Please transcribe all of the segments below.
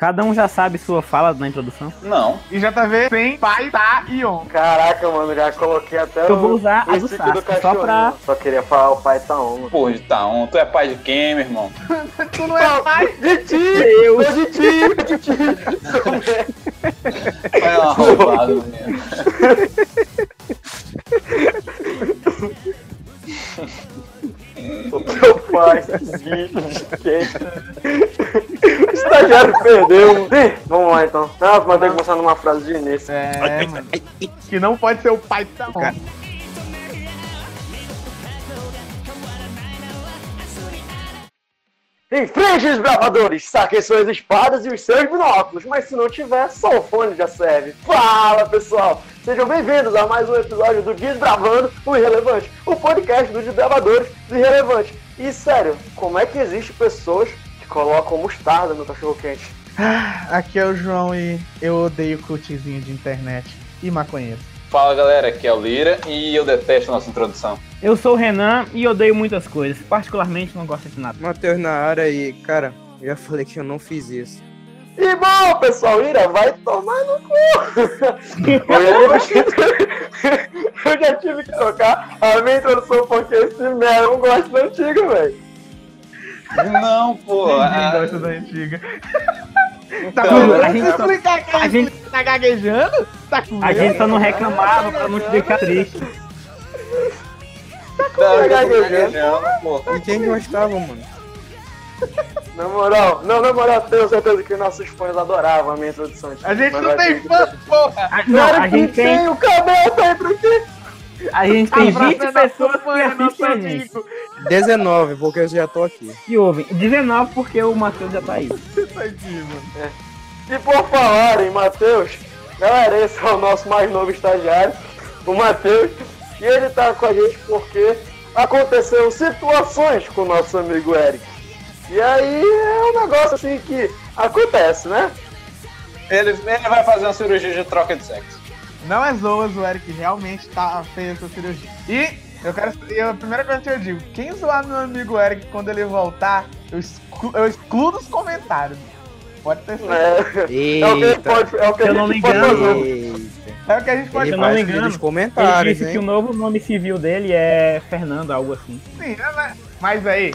Cada um já sabe sua fala na introdução. Não. E JV tem pai, tá e on. Caraca, mano, já coloquei até Eu vou usar a o do stick Sasuke, só pra- Só queria falar o pai tá on. Porra, de Taon, tu é pai de quem, meu irmão? Tu não é pai? De ti! Eu. Tô de ti! De ti! Sou. É uma roubada mesmo. O teu pai, bicho de quem? O estagiário perdeu. Ih, vamos lá então. Ah, mas tem que começar numa frase de início. É, mano. Que não pode ser o pai tá on. Enfrente os bravadores, saquem suas espadas e os seus binóculos, mas se não tiver, só o fone já serve. Fala pessoal, sejam bem-vindos a mais um episódio do Desbravando o Irrelevante, o podcast dos desbravadores do Irrelevante. E sério, como é que existe pessoas colocam mostarda no cachorro quente? Aqui é o João e eu odeio cultizinho de internet e maconheiro. Fala galera, aqui é o Lira e eu detesto a nossa introdução. Eu sou o Renan e odeio muitas coisas. Particularmente não gosto de nada. Matheus na área e, cara, eu já falei que eu não fiz isso. E bom, pessoal, Ira, vai tomar no cu! Eu já tive que trocar a minha introdução porque esse merda não gosta da antiga, velho. Não, pô. Ninguém ah, gosta da antiga. Tá então, com a gente só- explicar que a gente- tá gaguejando? Tá com A gente só não reclamava pra não te deixar triste. não, eu tô gaguejando. pô. E quem gostava, mano? Na moral, não, na moral, tenho certeza que nossos fãs adoravam a minha introdução. A gente não tem fã, porra! A, não, a gente que tem, o cabelo tá entrando aqui. A gente tem Abraço 20 da pessoas que nosso assistem a gente. amigo. 19, porque eu já tô aqui. Que ouvem. 19 porque o Matheus já tá aí. Tá aqui, mano. E por falar em Matheus, galera, esse é o nosso mais novo estagiário, o Matheus, e ele tá com a gente porque aconteceram situações com o nosso amigo Eric. E aí é um negócio assim que acontece, né? Ele, ele vai fazer uma cirurgia de troca de sexo. Não é zoas, o Eric realmente tá, fez essa cirurgia. E eu quero. e a primeira coisa que eu digo, quem zoar meu amigo Eric quando ele voltar, eu excluo, eu excluo dos comentários. Pode ter certeza. É, é o que a gente Eita. pode, é o que a Eu não gente me pode engano. É o que a gente pode Ele eu não engano, nos Ele comentários, disse que o hein? novo nome civil dele é Fernando, algo assim. Sim, né, mas, mas aí.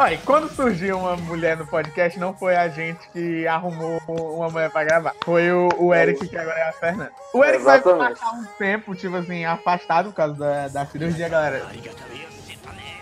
Olha, quando surgiu uma mulher no podcast, não foi a gente que arrumou uma mulher pra gravar. Foi o, o Eric, que agora é a Fernanda. O Eric vai Exatamente. passar um tempo, tipo assim, afastado por causa da, da cirurgia, galera.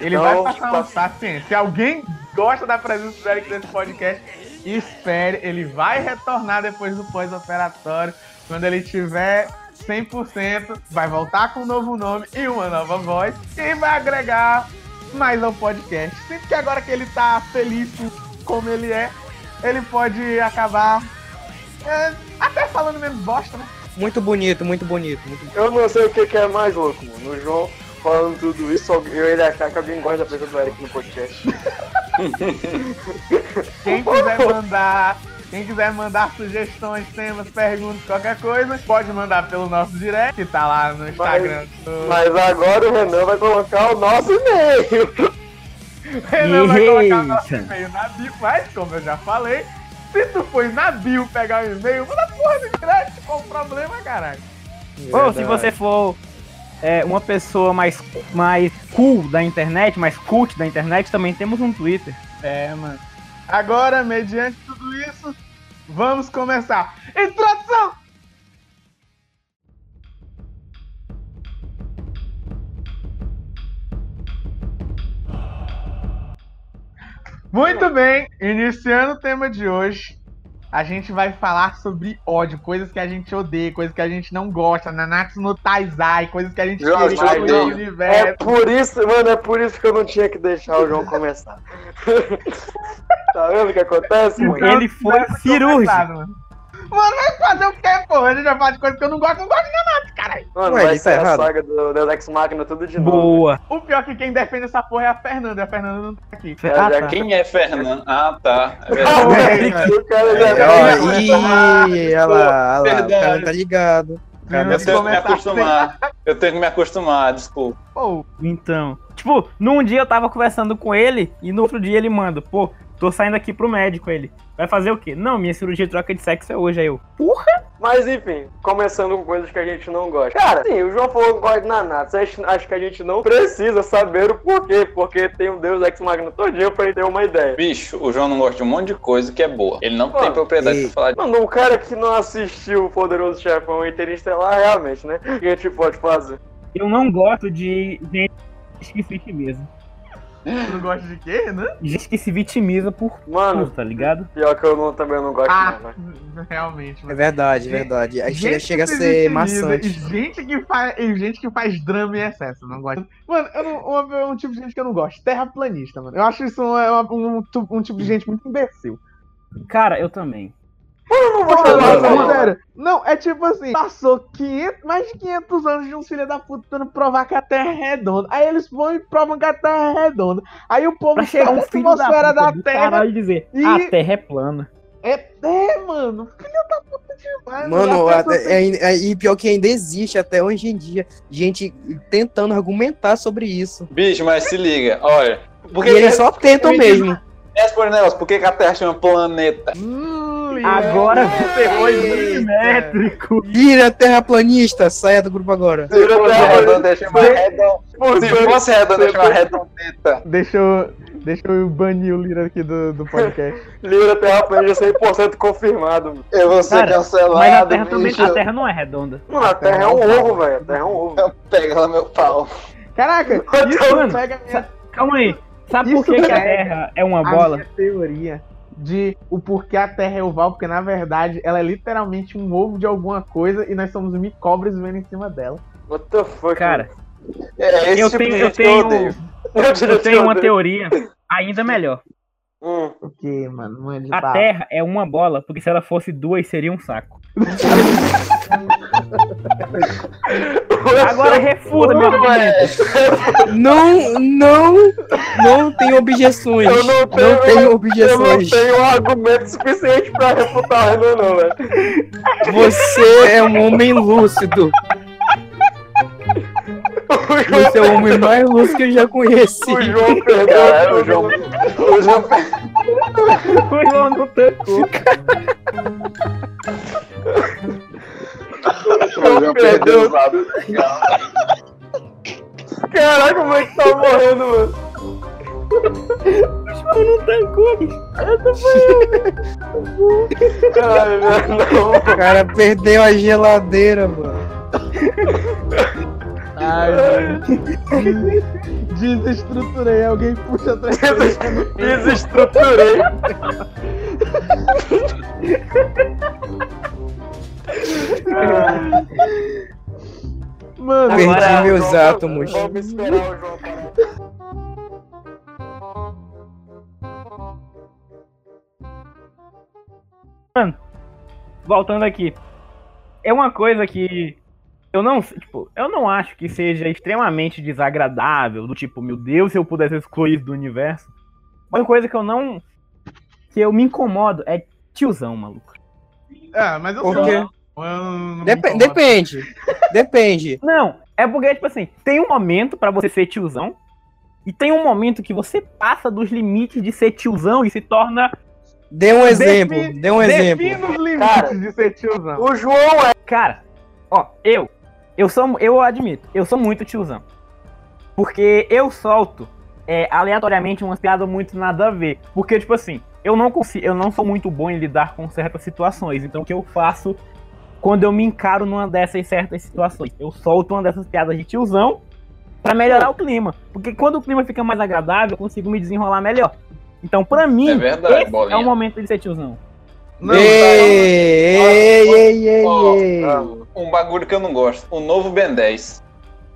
Ele Então, vai passar um tipo, paciente. Se alguém gosta da presença do Eric nesse podcast, espere. Ele vai retornar depois do pós-operatório. Quando ele tiver 100%, vai voltar com um novo nome e uma nova voz. E vai agregar mais ao podcast. Sinto que agora que ele tá feliz com como ele é, ele pode acabar é, até falando menos bosta, né? Muito bonito, muito bonito. Muito... bonito. Eu não sei o que, que é mais louco, mano. O João falando tudo isso, eu ele achar que alguém gosta da presença do Eric no podcast. Quem quiser mandar, quem quiser mandar sugestões, temas, perguntas, qualquer coisa, pode mandar pelo nosso direct, que tá lá no Instagram. do- Mas agora o Renan vai colocar o nosso e-mail. Renan vai colocar o nosso e-mail na bio, mas como eu já falei, se tu foi na bio pegar o e-mail, manda porra do direct, qual o problema, caralho? Ou se Verdade. você for é, uma pessoa mais, mais cool da internet, mais cult da internet, também temos um Twitter. É, mano. Agora, mediante tudo isso, vamos começar. Introdução! Muito bem, iniciando o tema de hoje, a gente vai falar sobre ódio, coisas que a gente odeia, coisas que a gente não gosta, Nanatsu no Taizai, coisas que a gente João, queria do odeio. É universo. por isso, mano, é por isso que eu não tinha que deixar o João começar. tá vendo o que acontece, mano? Ele foi cirúrgico. Mano, vai fazer o quê, porra? A gente já fala de coisa que eu não gosto, não gosto de Nanatsu, caralho. Mano, Ué, vai isso tá ser a errado. saga do Deus Ex Machina tudo de novo. Boa. O pior é que quem defende essa porra é a Fernanda, e a Fernanda não tá aqui. Ah, tá. Quem é Fernando? Ah, tá. É verdade. o cara já vai- ih, olha lá, olha lá, o Verdade. cara tá ligado. Menos Eu tenho que me acostumar. Eu tenho que me acostumar, desculpa. Pô, Então, tipo, num dia eu tava conversando com ele e no outro dia ele manda, pô, tô saindo aqui pro médico ele. Vai fazer o quê? Não, minha cirurgia de troca de sexo é hoje. Aí eu, Mas enfim, começando com coisas que a gente não gosta. Cara, sim, o João falou que gosta de Nanatos. Acho, que a gente não precisa saber o porquê, porque tem um Deus Ex Magna todinho pra ter uma ideia. Bicho, o João não gosta de um monte de coisa que é boa. Ele não tem Mano, propriedade e- pra falar de. Mano, um cara que não assistiu o Poderoso Chefão Interestelar, realmente, né? O que a gente pode fazer? eu não gosto de gente que se vitimiza. Tu não gosta de quê, né? Gente que se vitimiza por Mano, tudo, tá ligado? pior que eu não, também não gosto Ah, não, velho. realmente, É mano. verdade, é verdade. Chega, Gente chega a ser maçante. E gente que faz, gente que faz drama em excesso, não gosto. Mano, eu não, uma- um tipo de gente que eu não gosto. Terraplanista, mano. Eu acho isso um, é um, um tipo de gente muito imbecil. Cara, eu também. Eu não vou chamar, não, não. sério. Não, é tipo assim, passou 500, mais de 500 anos de uns filhos da puta tentando provar que a Terra é redonda. Aí eles vão e provam que a Terra é redonda. Aí o povo Pra chegar um filho da, atmosfera puta da Terra caralho dizer, e- a Terra é plana. é, é, mano, filho da puta demais. Mano, a pessoa até- é- é- e pior que ainda existe até hoje em dia gente tentando argumentar sobre isso. Bicho, mas se liga, olha. Por que E eles só tentam me mesmo. Responde o negócio, por que, que a Terra chama planeta? Hum, Agora é, você foi milimétrico. Vira terraplanista, saia do grupo agora. Terra- redonda, ia chamar redonda. Se fosse redonda, ia chamar redondeta. Deixa eu, deixa eu banir o Lira aqui do, do podcast. Lira Terraplanista 100% confirmado. Eu vou ser Cara, cancelado, Mas a Terra também, a Terra não é redonda. Mano, a Terra é um ovo, velho. A Terra é um ovo. Pega lá meu pau. Caraca, isso Mano, pega a minha, Calma aí. Sabe Isso por que, que a é- Terra é uma a bola? minha teoria de o porquê a Terra é oval, porque na verdade ela é literalmente um ovo de alguma coisa e nós somos micobras vivendo em cima dela. What the fuck? Cara, É esse eu tipo tenho, de eu eu tenho, odeio. eu tenho uma teoria ainda melhor. Hum. O que, mano? Mande A bala. Terra é uma bola, porque se ela fosse duas, seria um saco. Agora refuta, meu argumento. Não, não, não tem objeções. Eu não tenho, Não tenho Eu não objeções. tenho argumento suficiente pra refutar o Renan, não, velho. Você é um homem lúcido. Você é o homem mais lúcido que eu já conheci. O João perdeu. O João. O João O João não tancou. o João perdeu os lábios. Caraca, como é que tá morrendo, mano? O João não tancou. bicho. Ai, não. O cara perdeu a geladeira, mano. Ai, mano. Des- Desestruturei, alguém puxa atrás. Desestruturei. Mano, Perdi Agora- meus átomos. Vamos esperar o João parar. Voltando aqui. É uma coisa que eu não, tipo, eu não acho que seja extremamente desagradável, do tipo, meu Deus, se eu pudesse excluir isso do universo. Uma coisa que eu não que eu me incomodo é tiozão, maluco. é, mas eu Por sou. Dep- depende. Depende. Não, é porque tipo assim, tem um momento pra você ser tiozão e tem um momento que você passa dos limites de ser tiozão e se torna Dê um exemplo. Define- Dê um exemplo. Defina os limites Cara, de ser tiozão. O João é. Cara, ó, eu, eu sou, eu admito, eu sou muito tiozão. Porque eu solto é, aleatoriamente umas piadas muito nada a ver. Porque, tipo assim, eu não consigo, eu não sou muito bom em lidar com certas situações. Então o que eu faço quando eu me encaro numa dessas certas situações? Eu solto uma dessas piadas de tiozão pra melhorar o clima. Porque quando o clima fica mais agradável, eu consigo me desenrolar melhor. Então, pra mim, É verdade, é o momento de ser tiozão. Não, ei, ei, ei, ei, ei. Um bagulho que eu não gosto. O novo Ben 10.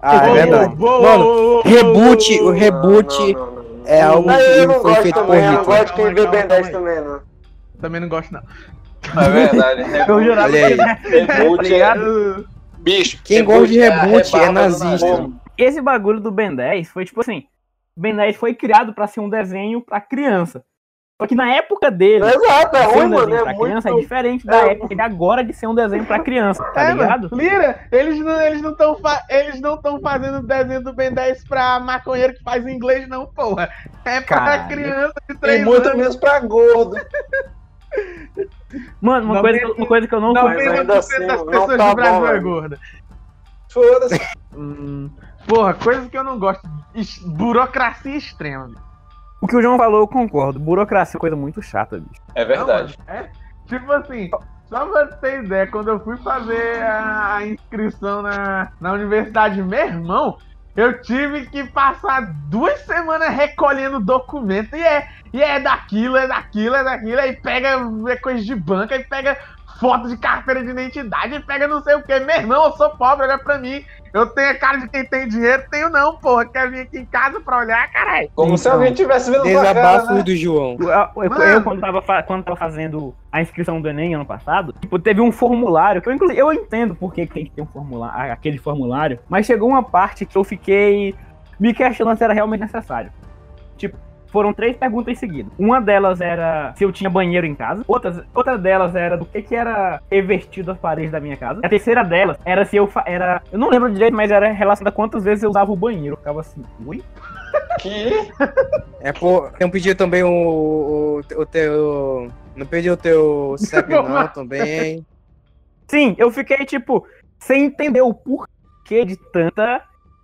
Ah, é verdade. Mano, reboot, o reboot Não, não, não, não. é algo que foi feito por também, eu não gosto de quem vê Calma, Ben 10 calma também, não. Também não gosto, não. É verdade. Eu jurava Olha aí. que? Reboot é. ligado? Bicho. Quem gosta de reboot é do nazista. esse bagulho do Ben 10 foi tipo assim: Ben 10 foi criado pra ser um desenho pra criança. Só que na época dele, Exato, é ruim, um mano. desenho É pra criança é muito. diferente da é- época de agora de ser um desenho pra criança, tá É, ligado? Lira, eles não eles não estão eles não estão fazendo desenho do Ben 10 pra maconheiro que faz inglês não, porra. É pra Caralho. criança de E 3 muito anos. menos pra gordo. Mano, uma, Não coisa, que eu- uma coisa que eu não Não, mas 90% ainda assim, das pessoas tá do Brasil bom, é gorda. Foda-se. Hum, porra, coisa que eu não gosto. Burocracia extrema. bicho. O que o João falou, eu concordo. Burocracia é uma coisa muito chata, bicho. É verdade. Não, é, tipo assim, só pra você ter ideia, quando eu fui fazer a, a inscrição na, na universidade, meu irmão, eu tive que passar duas semanas recolhendo documento. E é, e é daquilo, é daquilo, é daquilo, aí pega coisa de banca, aí pega foto de carteira de identidade, aí pega não sei o que. Meu irmão, eu sou pobre, olha pra mim. Eu tenho a cara de quem tem dinheiro, tenho não, porra. Quer vir aqui em casa pra olhar, caralho. Como se Então, alguém tivesse vendo cara, Desabafo né? do João. Eu, eu- eu, quando, tava, quando tava fazendo a inscrição do Enem ano passado, tipo, teve um formulário, que eu, eu entendo por que que tem que ter um formulário, aquele formulário, mas chegou uma parte que eu fiquei me questionando se era realmente necessário. Tipo, foram três perguntas seguidas. Uma delas era se eu tinha banheiro em casa. Outras, outra delas era do que, que era revestido as paredes da minha casa. A terceira delas era se eu fa- era. Eu não lembro direito, mas era relacionada a quantas vezes eu usava o banheiro. Eu ficava assim, ui? Que É, pô, não pediu também o, o, o teu. Não pediu o teu CEP não também. Sim, eu fiquei, tipo, sem entender o porquê de tanta,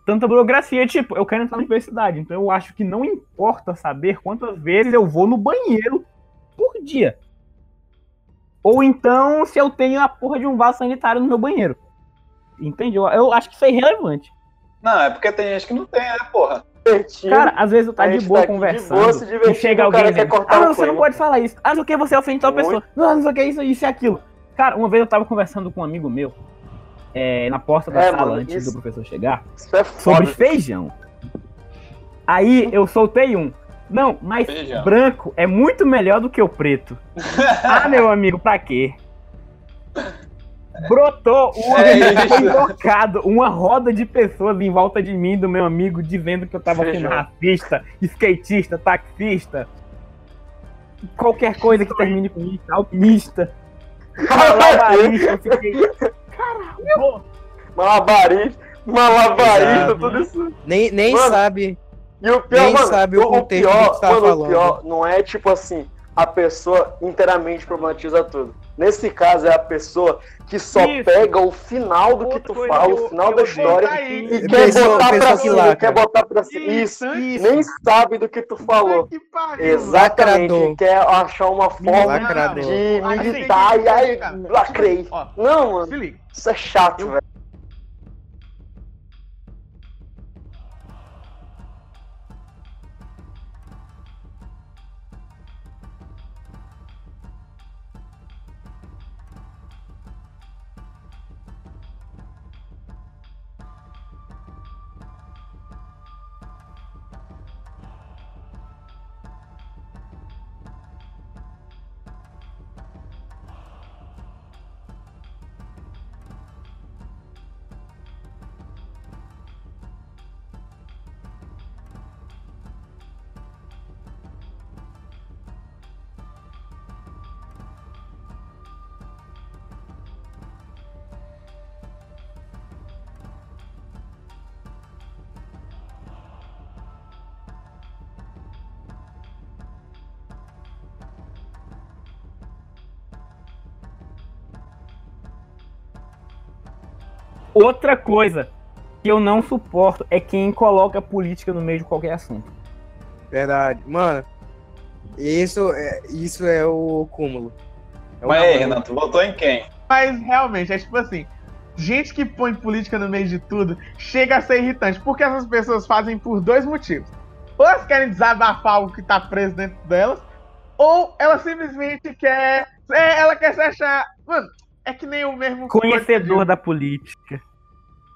tanta burocracia. Tipo, eu quero entrar na universidade, então eu acho que não importa saber quantas vezes eu vou no banheiro por dia. Ou então se eu tenho a porra de um vaso sanitário no meu banheiro. Entende? Eu, eu acho que isso é irrelevante. Não, é porque tem gente que não tem, né, porra? Divertido. Cara, às vezes eu tá de boa tá aqui de conversando. boa, e chega alguém dizendo, cortar ah, não, você não clima." pode falar isso. Ah, não sei o que você ofende tal pessoa. Não, não sei o que isso, isso e aquilo. Cara, uma vez eu tava conversando com um amigo meu, é, na porta da É, sala mano, antes isso- do professor chegar, Isso é sobre feijão. Aí eu soltei um. Não, mas Feijão. branco é muito melhor do que o preto. ah, meu amigo, pra quê? Brotou uma, É isso. foi invocado uma roda de pessoas em volta de mim, do meu amigo, dizendo que eu tava sendo racista, skatista, taxista, qualquer coisa que termine com isso, alpinista, malabarista. Eu fiquei. Caralho! Malabarista, malabarista, Exato. tudo isso. Nem, nem Mano, sabe. E o pior, Nem mano, sabe o, o o contexto do pior, que tá mano, o falando. pior não é tipo assim, a pessoa inteiramente problematiza tudo. Nesse caso é a pessoa que só Isso. pega o final do que tu fala, o final eu da história botar e quer botar pra pessoa que cima, quer botar pra cima. Isso, Isso. nem sabe do que tu falou. Que. Exatamente, Lacrador. quer achar uma forma Lacrador. de Assim, militar e aí lacrei. Ó, Não, mano, isso é chato, Eu- velho. Outra coisa que eu não suporto é quem coloca política no meio de qualquer assunto. Verdade. Mano, isso é, isso é o cúmulo. É o Mas aí. Renato, votou em quem? Mas realmente, é tipo assim. Gente que põe política no meio de tudo chega a ser irritante. Porque essas pessoas fazem por dois motivos. Ou elas querem desabafar algo que tá preso dentro delas, ou ela simplesmente quer. É, ela quer se achar. Mano, é que nem o mesmo. Conhecedor da política.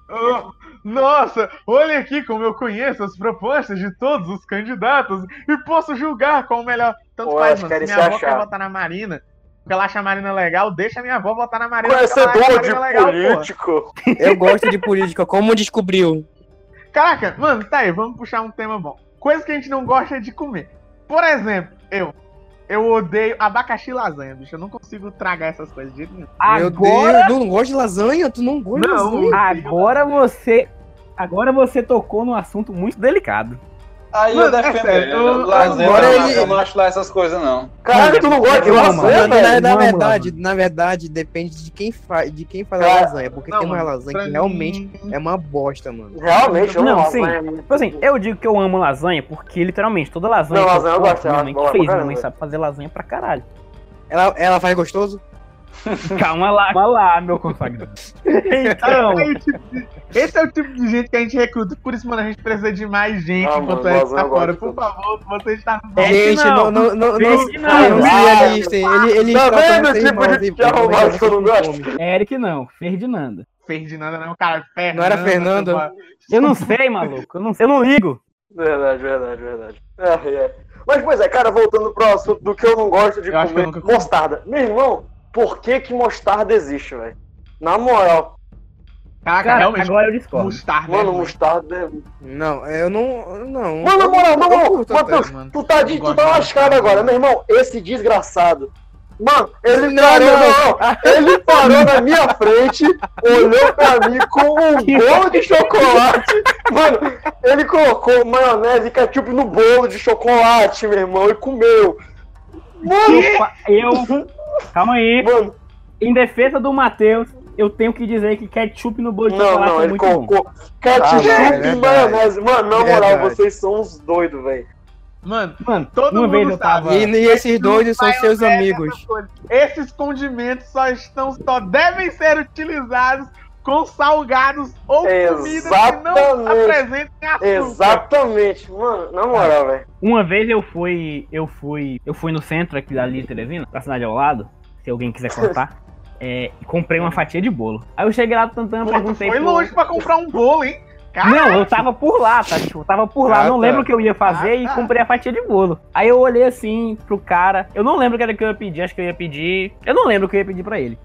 Oh, nossa, olha aqui como eu conheço as propostas de todos os candidatos e posso julgar qual o melhor. Tanto Pô, faz, mano. que Se minha avó quer achar. votar na Marina, porque ela acha a Marina legal, deixa minha avó votar na Marina. Conhecedor de Marina legal, porra. político. Eu gosto de política. Como descobriu? Caraca, mano, tá aí, vamos puxar um tema bom. Coisa que a gente não gosta de comer. Por exemplo, eu. Eu odeio abacaxi e lasanha, bicho. Eu não consigo tragar essas coisas de jeito nenhum. Meu Agora, Deus, tu não gosta de lasanha? Tu não gosta Não. de lasanha? agora você, agora você tocou num assunto muito delicado. Aí Mano, eu é defendo sério, ele. eu- Lasanha, agora eu, não- ele- eu não acho lá essas coisas, não. Caralho, tu não gosta de Eu amo, lasanha, velho? na verdade, na verdade, depende de quem faz, de quem faz a lasanha, porque Não, tem uma lasanha que mim- realmente é uma bosta, mano. Realmente, eu Não, não sim. lasanha. Tipo assim, eu digo que eu amo lasanha porque, literalmente, toda lasanha. Não, que lasanha eu gosto, Minha mãe que fez, minha mãe sabe fazer lasanha pra caralho. Ela, ela faz gostoso? Calma lá, calma lá, meu consagrado. Então, tipo, Esse é o tipo de gente que a gente recruta. Por isso, mano, a gente precisa de mais gente Ah, enquanto mano, a gente lasanha tá fora. Por favor, você está no É que Gente, não. não, não, não, não, Vê que não, não. se realistem. Ele, ele Tá vendo tipo de assim, de arrombado que eu não gosto? Eric não, Ferdinanda. Ferdinanda, não, cara. Fernanda, Não era Fernanda? Eu não sei, maluco. Eu não, eu não ligo. Verdade, verdade, verdade. É, é. Mas, pois é, cara, voltando pro assunto do que eu não gosto de Eu que comer, mostarda. Meu irmão, por que que mostarda existe, velho? Na moral, Caraca, Cara, realmente. agora eu discordo. Mostarda. mano, é mostarda é... Não, eu não. Não. Mano, na moral, na moral, Matheus, mano. tu tá, de, tu tá lascado agora, meu irmão, esse desgraçado. Mano, ele Não, parou, não. não, ele parou na minha frente, olhou pra mim com um bolo de chocolate. Mano, ele colocou maionese e ketchup no bolo de chocolate, meu irmão, e comeu. Mano, Eu. Calma aí. mano, Em defesa do Matheus, eu tenho que dizer que ketchup no bolo de não, chocolate não, é ele muito bom. colocou ketchup Ah, é e maionese. Mano, na moral, Verdade. vocês são uns doidos, velho. Mano, Mano, todo mundo vez tava. E, e esses dois são seus Maionese, amigos. Esses condimentos só estão, só devem ser utilizados com salgados ou comidas que não apresentem açúcar. Exatamente, mano, na moral, velho. Uma vez eu fui. Eu fui. Eu fui no centro aqui da de Teresina, da cidade ao lado, se alguém quiser contar. é, e comprei uma fatia de bolo. Aí eu cheguei lá tentando, tu perguntei. foi pro- longe pra comprar um bolo, hein? Cara, Não, eu tava por lá, tá? Tipo, eu tava por lá, Ah, não tá. lembro o que eu ia fazer Ah, e tá. comprei a fatia de bolo. Aí eu olhei assim pro cara, eu não lembro o que era que eu ia pedir, acho que eu ia pedir. Eu não lembro o que eu ia pedir pra ele.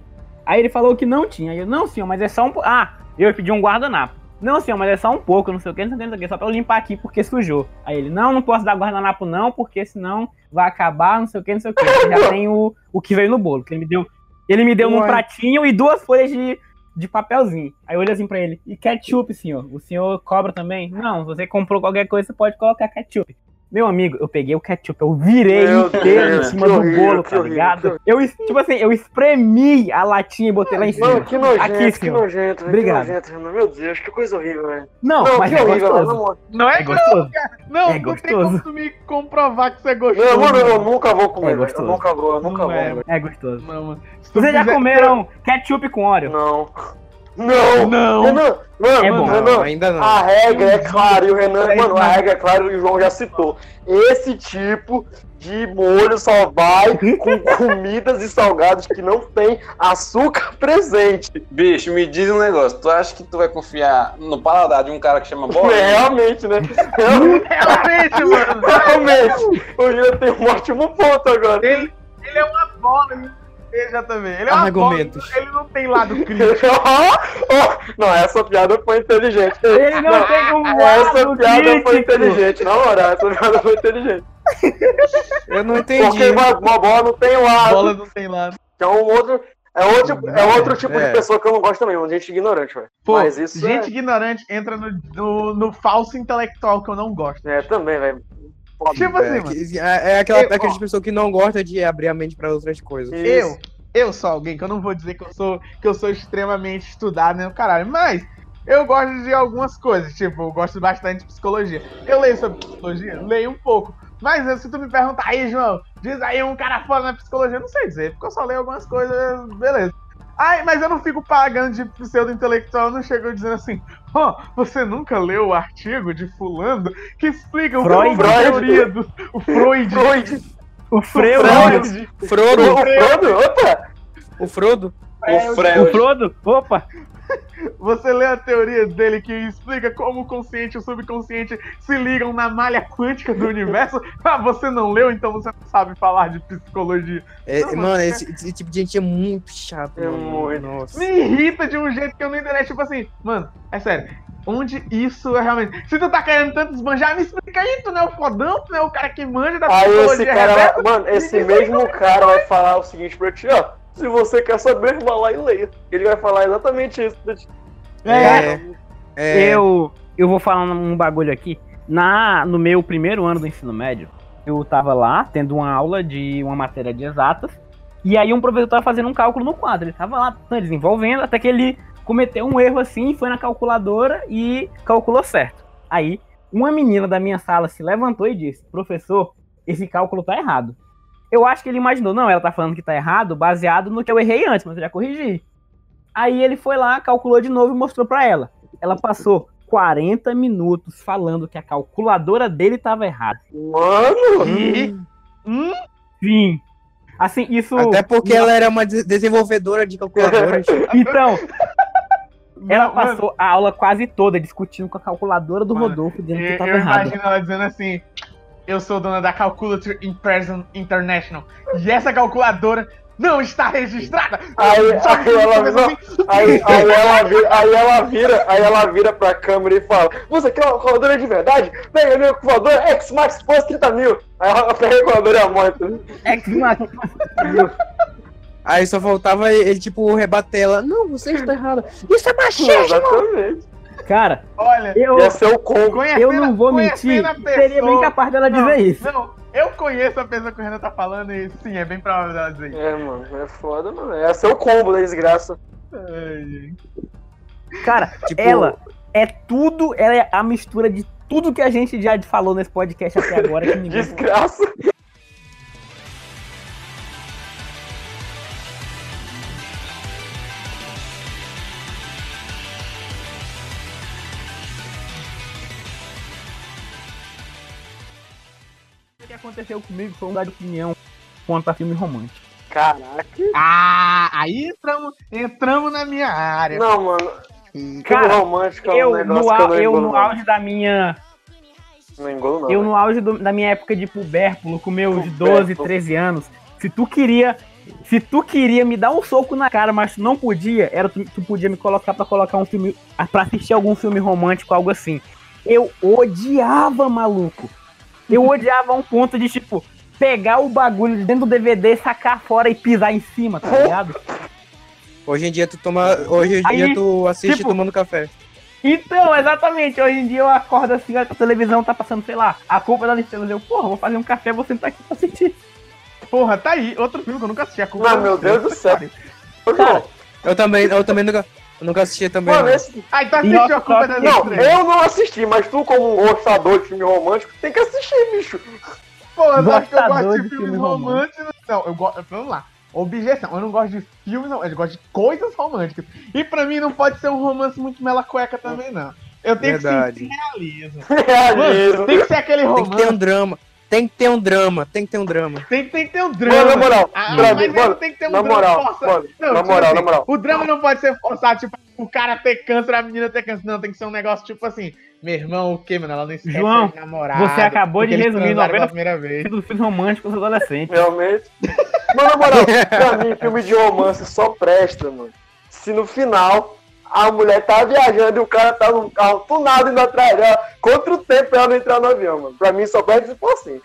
Aí ele falou que não tinha. Aí eu, não, senhor, mas é só um. Ah, eu ia pedir um guardanapo. Não, senhor, mas é só um pouco, não sei o que, não sei o que, não sei o que, só pra eu limpar aqui porque sujou. Aí ele, não, não posso dar guardanapo não, porque senão vai acabar, não sei o que, não sei o que. Já tem o, o que veio no bolo, que ele me deu. Ele me deu Ué. pratinho e duas folhas de, de papelzinho. Aí eu olhei assim pra ele, e ketchup, senhor? O senhor cobra também? Não, você comprou qualquer coisa, você pode colocar ketchup. Meu amigo, eu peguei o ketchup, eu virei Meu inteiro Deus, em cima do horrível, bolo, tá horrível, ligado? Eu, tipo assim, eu espremi a latinha e botei lá em cima. Mano, que nojento, Aqui, que senhor. nojento, velho, Obrigado. que nojento. Meu Deus, que coisa horrível, velho. Não, Não, mas que é horrível, gostoso. não é, É gostoso. Não, É não tem gostoso. como tu me comprovar que você gostou. Não, mano, eu nunca vou comer, É velho. Eu gostoso. nunca vou, eu nunca Não vou, é. É gostoso. Não, mano. Vocês já comeram ketchup com óleo? Não. Não. Não. Renan, mano, É bom. Renan, Não, ainda não. a regra é clara, e o Renan, É, mano, a regra é clara e o João já citou. Esse tipo de molho só vai com comidas e salgados que não tem açúcar presente. Bicho, me diz um negócio. Tu acha que tu vai confiar no paladar de um cara que chama Bola? É, realmente, né? Realmente, Realmente, mano. realmente. O Jean tem um ótimo ponto agora. Ele, ele é uma bola, também. Ele é Argumentos. bola, ele não tem lado crítico. não, essa piada foi inteligente. Ele não tem um Essa lado piada foi crítico. inteligente, na moral, essa piada foi inteligente. Eu não Porque entendi. uma, uma bola não tem lado. bola não tem lado. Que é um outro. É outro, é outro tipo É. de pessoa que eu não gosto também, uma gente ignorante, velho. Mas isso gente é, ignorante entra no, no, no falso intelectual que eu não gosto. é também, velho. Tipo assim, É, mano. que- é, é aquela, Eu- ó. pessoas que não gostam de abrir a mente pra outras coisas. Eu, eu sou alguém que eu não vou dizer que eu sou que eu sou extremamente estudado, né, caralho, mas eu gosto de algumas coisas, tipo, eu gosto bastante de psicologia. Eu leio sobre psicologia, leio um pouco. Mas se tu me perguntar aí, João, diz aí um cara foda na psicologia, eu não sei dizer, porque eu só leio algumas coisas, beleza. Ai, mas eu não fico pagando de pseudo-intelectual, eu não chego dizendo assim, ó, você nunca leu o artigo de fulano que explica Freud. o que é a teoria do o Freud. Freud. O Freu, Freud. Frodo, O Frodo, opa! o Frodo. O o Freud. Frodo, opa, Você lê a teoria dele que explica como o consciente e o subconsciente se ligam na malha quântica do universo? Ah, você não leu, então você não sabe falar de psicologia. É, Não, mano, esse, esse tipo de gente é muito chato, É muito. Nossa. Me irrita de um jeito que eu não entendi. Tipo assim, mano, é sério. Onde isso é realmente. Se tu tá querendo tanto desmanjar, me explica aí, tu não é o fodão, tu não é o cara que manja da Aí esse cara, vai- mano, esse mesmo cara vai falar o seguinte pra ti, ó. Se você quer saber, vá lá e leia. Ele vai falar exatamente isso. É, é, eu, eu vou falar um bagulho aqui. na, no meu primeiro ano do ensino médio, eu tava lá tendo uma aula de uma matéria de exatas, e aí um professor tava fazendo um cálculo no quadro. Ele tava lá né, desenvolvendo, até que ele cometeu um erro assim, foi na calculadora e calculou certo. Aí, uma menina da minha sala se levantou e disse: Professor, esse cálculo tá errado. Eu acho que ele imaginou, não, ela tá falando que tá errado, baseado no que eu errei antes, mas eu já corrigi. Aí ele foi lá, calculou de novo e mostrou pra ela. Ela passou 40 minutos falando que a calculadora dele tava errada. Mano! E- Hum? Sim. Assim, isso. Até porque ela era uma des- desenvolvedora de calculadoras. Então, ela passou a aula quase toda discutindo com a calculadora do Rodolfo, dizendo que Eu, tava eu errado. imagino ela dizendo assim: Eu sou dona da Calculator Impression International. E essa calculadora não está registrada. Aí, aí, ela, assim, aí, aí, ela vira, aí ela vira, aí ela vira pra câmera e fala: Você quer uma calculadora de verdade? Pega a minha calculadora X Max Plus 30 mil. Aí ela pega a calculadora e a morte. É que uma- Aí só faltava ele, tipo, rebater ela. Não, você está errada. Isso é machismo! Exatamente. Cara, Olha, eu, Ia ser o eu não vou mentir, seria bem capaz dela Não, dizer isso. Não, eu conheço a pessoa que o Renan tá falando e sim, é bem provável dela dizer isso. É, mano, é foda, mano. Ia ser o combo da desgraça. Ai, gente. Cara, Tipo, ela é tudo, ela é a mistura de tudo que a gente já falou nesse podcast até agora. Que ninguém... Desgraça. Aconteceu comigo foi mudar de opinião quanto a filme romântico. Caraca. Ah, aí entramos, entramos na minha área. Não, mano. Cara, Filme romântico é um Eu, negócio no, que eu eu no não. auge da minha. Não engulo, não. Eu no auge do- da minha época de pubérculo, com meus Pubérculo. 12, 13 anos, se tu queria. Se tu queria me dar um soco na cara, mas tu não podia, era tu, tu podia me colocar pra colocar um filme. pra assistir algum filme romântico, algo assim. Eu odiava, maluco. Eu odiava um ponto de, tipo, pegar o bagulho de dentro do DVD, sacar fora e pisar em cima, tá ligado? Hoje em dia tu toma. Hoje em Aí, dia tu assiste tipo, tomando café. Então, exatamente. Hoje em dia eu acordo assim, a televisão tá passando, sei lá, a culpa das estrelas. Eu, porra, vou fazer um café, vou sentar aqui pra assistir. Porra, tá aí, outro filme que eu nunca assisti. A culpa Não, é meu. Deus do céu. Ô, Cara, Eu também, eu também nunca. Eu nunca assisti também. mano, não. esse... Aí tu assistiu Nossa, a culpa das Não, estrelas. eu não assisti, mas tu, como um gostador de filme romântico, tem que assistir, bicho. Pô, eu acho que eu gosto de de filmes filme românticos. Não, eu gosto. Vamos lá. Objeção, eu não gosto de filmes, não. Eu gosto de coisas românticas. E pra mim não pode ser um romance muito mela cueca também, não. Eu tenho Verdade. que sentir realismo. Realismo. Mano, tem que ser aquele Tem que romance. ter um drama. Tem que ter um drama. Tem que ter um drama. Tem, tem que ter um drama. Mano, na moral, Ah, pra mas mim, mano, tem que ter um na drama moral, forçado. mano, Não, na tipo moral, assim, na moral. O drama não pode ser forçado, tipo, o cara ter câncer, a menina ter câncer. Não, tem que ser um negócio tipo assim, meu irmão, o quê, mano? Ela não esquece João, de namorar. você acabou de resumir pela 90% primeira vez. dos filmes românticos dos adolescentes. Realmente. Mas na moral, pra mim, filme de romance só presta, mano. Se no final a mulher tá viajando e o cara tá num carro tunado indo atrás dela, contra o tempo ela não entrar no avião, mano. Pra mim só presta se for assim.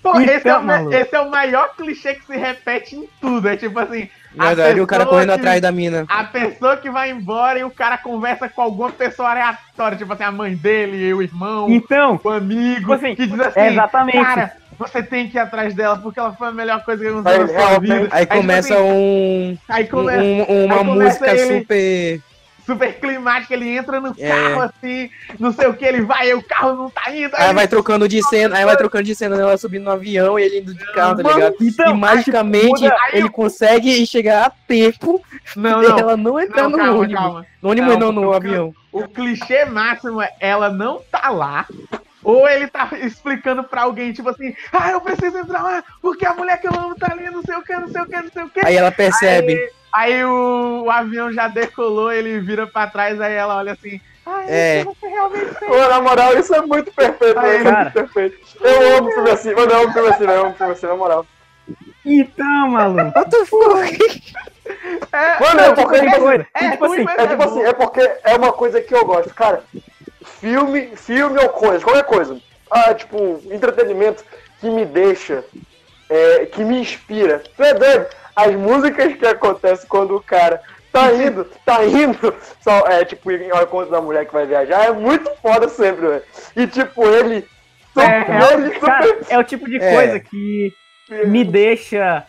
Pô, Então, esse, é o, esse é o maior clichê que se repete em tudo. É tipo assim, a Verdade, o cara pessoa correndo que- atrás da mina. A pessoa que vai embora e o cara conversa com alguma pessoa aleatória, tipo assim, a mãe dele, o irmão, Então, o amigo, Tipo assim, que diz assim, exatamente. cara, você tem que ir atrás dela porque ela foi a melhor coisa que Aí, aconteceu na sua vida. Aí tipo começa assim, um, Aí começa um- uma aí começa música ele- super. super climática, ele entra no É. carro assim, não sei o que, ele vai, aí o carro não tá indo. Aí ele- vai trocando de cena, aí vai trocando de cena, ela subindo no avião e ele indo de carro, tá ligado? então, e magicamente muda- aí ele consegue chegar a tempo Não, não. ela não entrar no calma, ônibus. calma. No ônibus Não, não, no avião. O clichê máximo é ela não tá lá. Ou ele tá explicando pra alguém, tipo assim, ah, eu preciso entrar lá, porque a mulher que eu amo tá ali, não sei o que, não sei o que, não sei o que. Aí ela percebe. Aí o, o avião já decolou, ele vira pra trás, aí ela olha assim, ah, É. é. você realmente. Pô, na moral, isso é muito perfeito, Aí, é cara. muito perfeito. Eu amo filme assim, mano, eu amo filme assim, eu amo filme assim, na moral. então, maluco. What the fuck? É, Mano, não, é porque- Outra coisa, é tipo ruim, assim, É tipo assim, é porque é uma coisa que eu gosto, cara. Filme, filme ou coisa, qualquer coisa. Ah, tipo, entretenimento que me deixa, é, que me inspira. Tu é doido? As músicas que acontecem quando o cara tá indo, tá indo, só, é, tipo, ao encontro da mulher que vai viajar, é muito foda sempre, velho. E, tipo, ele... É, ele super- cara, é o tipo de É. coisa que me deixa.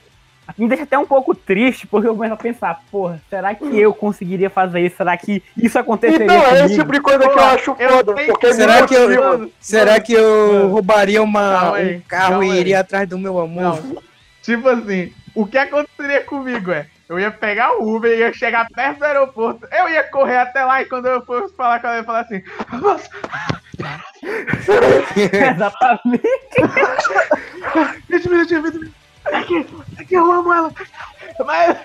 Me deixa até um pouco triste, porque eu começo a pensar, porra, será que eu conseguiria fazer isso? Será que isso aconteceria Então, é esse comigo? tipo de coisa que eu acho eu foda, sei- porque me Será que eu-. Será que eu roubaria uma, aí, um carro e aí. iria atrás do meu amor? Não. Tipo assim, o que aconteceria comigo é, eu ia pegar o Uber, ia chegar perto do aeroporto, eu ia correr até lá e quando eu fosse falar com ela, eu ia falar assim, moça, Exatamente. 20 minutinhos, 20 minutinos, aqui, aqui eu amo ela. Mas...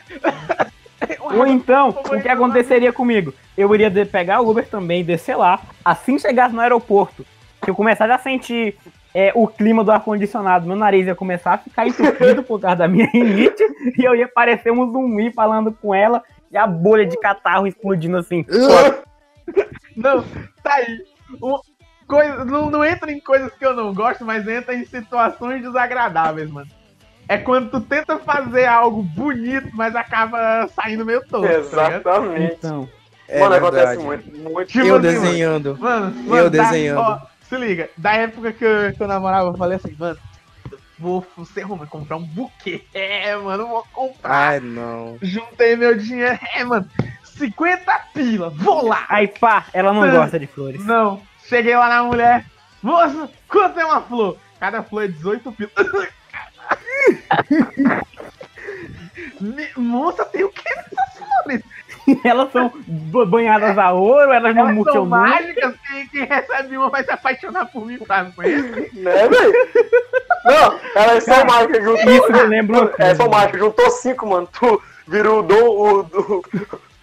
Ou então, o que aconteceria comigo? Eu iria pegar o Uber também descer lá. Assim chegasse no aeroporto, que eu começasse a sentir é, o clima do ar-condicionado, meu nariz ia começar a ficar entupido por causa da minha rinite, e eu ia parecer um zumbi falando com ela, e a bolha de catarro explodindo assim. Não, tá aí. O- coisa, não, não entra em coisas que eu não gosto, mas entra em situações desagradáveis, mano. É quando tu tenta fazer algo bonito, mas acaba saindo meio todo. Tá? Exatamente. Então, É Mano, verdade. acontece muito, muito. Tipo Eu assim, mano, desenhando. Mano, Eu mano, da- desenhando. ó, se liga, da época que eu, que eu namorava, eu falei assim, mano, vou ser rumo, comprar um buquê. É, mano, vou comprar. Ai, não. Juntei meu dinheiro. É, mano, 50 pila, vou lá. aí pá, ela não gosta de flores. Não, cheguei lá na mulher. Moça, quanto é uma flor? Cada flor é 18 pila. Me- Moça, tem o que nessas flores? Elas são ba- banhadas a ouro, elas não Elas murcham são mágicas, quem, quem recebe uma vai se apaixonar por mim, sabe? Conhece? Né, velho? Não, elas são mágicas, juntou. Isso me lembra É, são mágicas, juntou cinco, mano. Tu virou o Dom. O, do,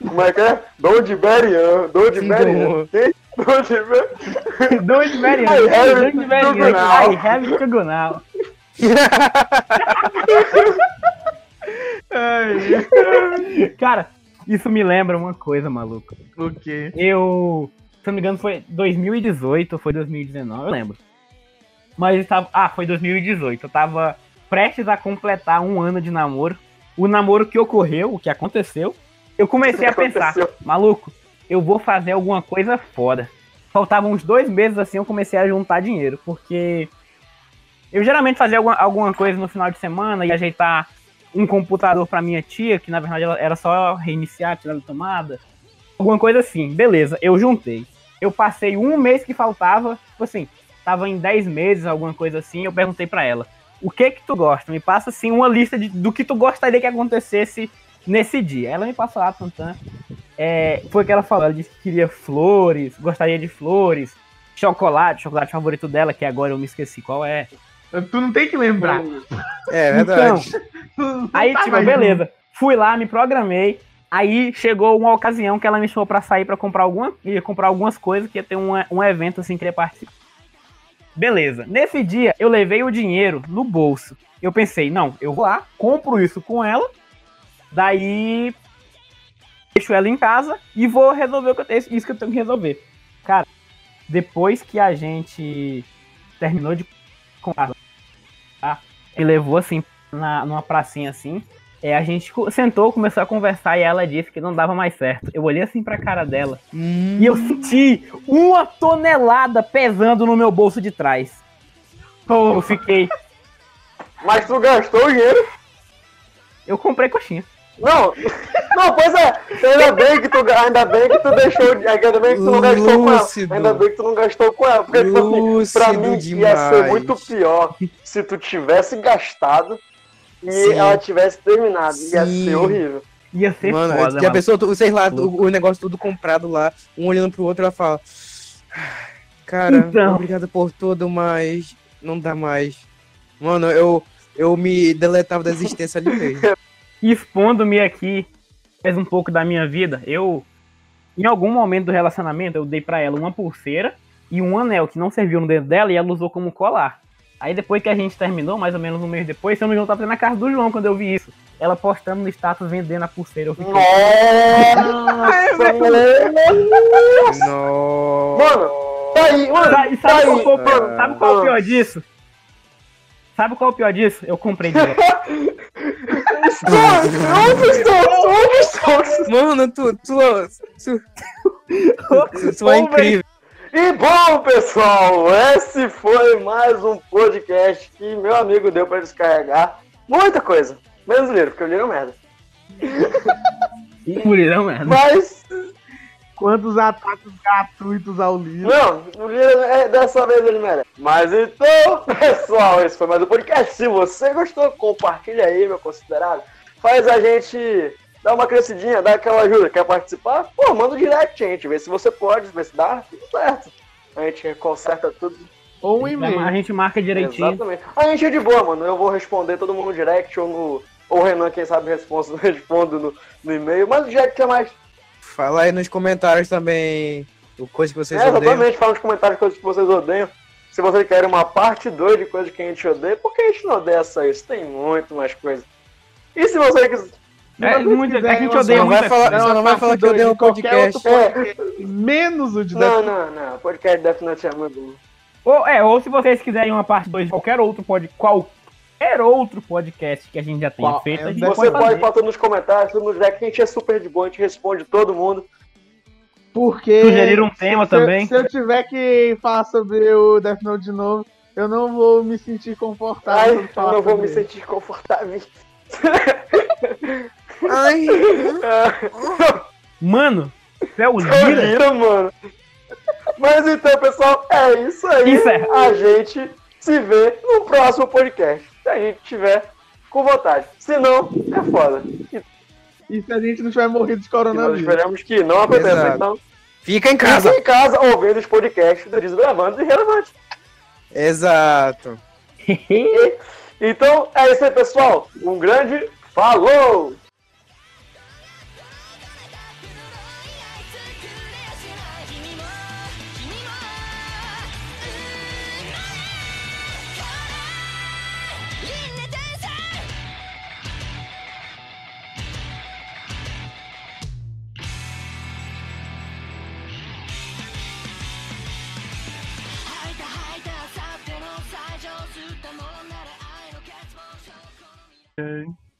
como é que é? Dom de Berian. Dom de Berian. Dom de Berian. Mariana, Ai, Harry dois Mariana. Tugunal. Ai, Harry Tugunal. Ai, Cara, isso me lembra uma coisa, maluco. o quê? Eu, se não me engano, foi 2018 ou foi 2019, eu lembro. Mas eu tava, ah, foi 2018. Eu tava prestes a completar um ano de namoro. O namoro que ocorreu, o que aconteceu. Eu comecei a pensar, maluco, eu vou fazer alguma coisa foda. Faltavam uns dois meses assim, eu comecei a juntar dinheiro, porque eu geralmente fazia alguma, alguma coisa no final de semana e ajeitar um computador pra minha tia, que na verdade era só reiniciar, tirar da tomada. Alguma coisa assim, beleza, eu juntei. Eu passei um mês que faltava, tipo assim, tava em 10 meses, alguma coisa assim, eu perguntei pra ela, o que que tu gosta? Me passa assim uma lista de, do que tu gostaria que acontecesse nesse dia. Ela me passou lá, tantã. É, foi o que ela falou, ela disse que queria flores, gostaria de flores, chocolate, chocolate favorito dela, que agora eu me esqueci qual é. Tu não tem que lembrar. É verdade. Então, Tu não Aí, tá tipo, mais beleza. Fui lá, me programei. Aí chegou uma ocasião que ela me chamou pra sair pra comprar alguma, ia comprar algumas coisas, que ia ter um, um evento assim que ia participar. Beleza. Nesse dia, eu levei o dinheiro no bolso. Eu pensei, não, eu vou lá, compro isso com ela, daí deixo ela em casa e vou resolver o que eu tenho, isso que eu tenho que resolver. Cara, depois que a gente terminou de comprar, tá? e levou assim na, numa pracinha assim, é, a gente sentou, começou a conversar e ela disse que não dava mais certo. Eu olhei assim pra cara dela Hum, e eu senti uma tonelada pesando no meu bolso de trás. Pô, Eu fiquei, Mas tu gastou o dinheiro. eu comprei coxinha. Não, não, pois é. Ainda bem que tu, ainda bem que tu deixou, ainda bem que tu não gastou com ela. Lúcido. Ainda bem que tu não gastou com ela. Porque, tipo assim, pra Lúcido mim ia ser demais. muito pior se tu tivesse gastado e Sim. ela tivesse terminado. Ia Sim. ser horrível. Ia ser Mano, foda, que a mano. pessoa, tu- sei lá, o, o negócio tudo comprado lá, um olhando pro outro, ela fala. Cara, Então. obrigado por tudo, mas não dá mais. Mano, eu, eu me deletava da existência ali mesmo. expondo-me aqui mais um pouco da minha vida, eu em algum momento do relacionamento eu dei pra ela uma pulseira e um anel que não serviu no dedo dela e ela usou como colar. Aí depois que a gente terminou, mais ou menos um mês depois, se eu não eu tava na casa do João quando eu vi isso. Ela postando no status vendendo a pulseira. Eu fiquei, Nossa, mano. Não. Mano, tá aí, mano. Sabe, Tá sabe, qual aí. sabe qual é o pior disso? Sabe qual é o pior disso? Eu comprei de estou, eu estou. Tonks. Mano, tu, tu, tu, tu, tu é incrível. E bom, pessoal, esse foi mais um podcast que meu amigo deu pra descarregar. Muita coisa. Menos o livro, porque o livro é merda. Murirão, merda. Mas, Quantos ataques gratuitos ao livro. não, o livro é, dessa vez ele merece. Mas então, pessoal, esse foi mais um podcast. Se você gostou, compartilha aí, meu considerado. Faz a gente dar uma crescidinha, dar aquela ajuda. Quer participar? Pô, manda um direct, gente. Vê se você pode, vê se dá. Tudo certo. A gente conserta tudo. Ou um e-mail. A gente marca direitinho. Exatamente. A gente é de boa, mano. Eu vou responder todo mundo no direct ou no. Ou o Renan, quem sabe, responde, respondo no, no e-mail. Mas o direct é mais. Fala aí nos comentários também o coisa que vocês É, odeiam. exatamente, fala nos comentários coisas que vocês odeiam. Se vocês querem uma parte 2 de coisas que a gente odeia, por que a gente não odeia só isso? Tem muito mais coisa. E se você quiser. É, muito, quiserem a gente odeia Não vai falar- não vai falar que eu odeio um qualquer podcast. outro podcast, Menos o de Não, Death não, não. Podcast Death Note é muito bom. Ou, é, ou se vocês quiserem uma parte 2 de qualquer outro pod, qualquer outro podcast que a gente já tenha Qual- feito, é, a gente Depois Você pode fazer. botar nos comentários, tudo no direct, que a gente é super de boa, a gente responde todo mundo. Porque. Sugerir um tema se também. Se eu tiver que falar sobre o Death Note de novo, eu não vou me sentir confortável. Ai, eu não vou me ele. sentir confortável. Ai, Mano, é o Lira, mano. Mas então, pessoal, é isso aí. Encerra. A gente se vê no próximo podcast. Se a gente tiver com vontade. Se não, é foda. E E se a gente não tiver morrido de nós coronavírus? esperamos que não aconteça. Exato. Então, fica em casa. em casa ouvindo os podcasts do Desgravando e Relevante. Exato. Então, é isso aí, pessoal. Um grande falou!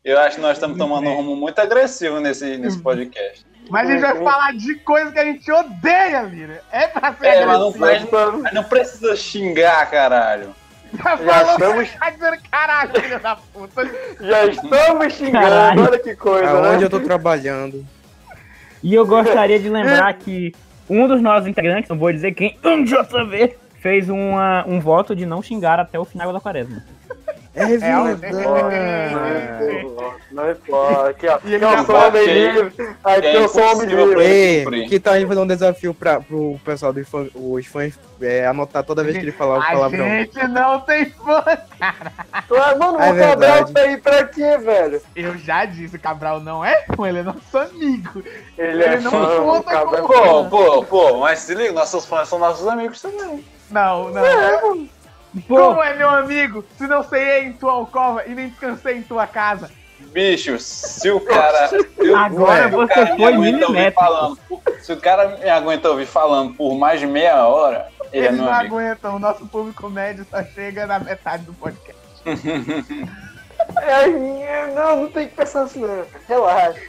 Eu acho que nós estamos tomando um rumo muito agressivo nesse, nesse podcast. Mas a gente vai falar de coisas que a gente odeia, Lira. É pra ser É, mas não, agressivo. mas, estamos- mas não precisa xingar, caralho. Já Já falou, estamos, tá dizendo caralho, filho da puta. já estamos xingando. Caralho. Olha que coisa, Aonde né? eu tô trabalhando. E eu gostaria de lembrar que um dos nossos integrantes, não vou dizer quem, um JV, fez uma, um voto de não xingar até o final da quaresma. É verdade. Não importa. Aqui, ó. E ele eu sou homem livre. Aqui é eu sou homem livre. Que tal a gente fazer um desafio pra, pro pessoal dos fãs, os fãs é, anotar toda vez que ele falar o A palavrão? gente não tem fã. Ué, Mano, É o Cabral tá aí pra quê, velho? Eu já disse, o Cabral não é fã, ele é nosso amigo. Ele, Ele é não fã, conta Cabral. com- Pô, pô, pô, mas se liga, nossos fãs são nossos amigos também. Não, não. É, Pô, Como é meu amigo se não sei em tua alcova e nem descansei em tua casa? Bicho, se o cara. o- Agora se você cara me foi aguenta ouvir milimétrico. falando, Se o cara me aguenta ouvir falando por mais de meia hora, ele é Eles meu não amigo. aguentam, o nosso público médio só chega na metade do podcast. é, não, não tem que pensar assim, não. Relaxa.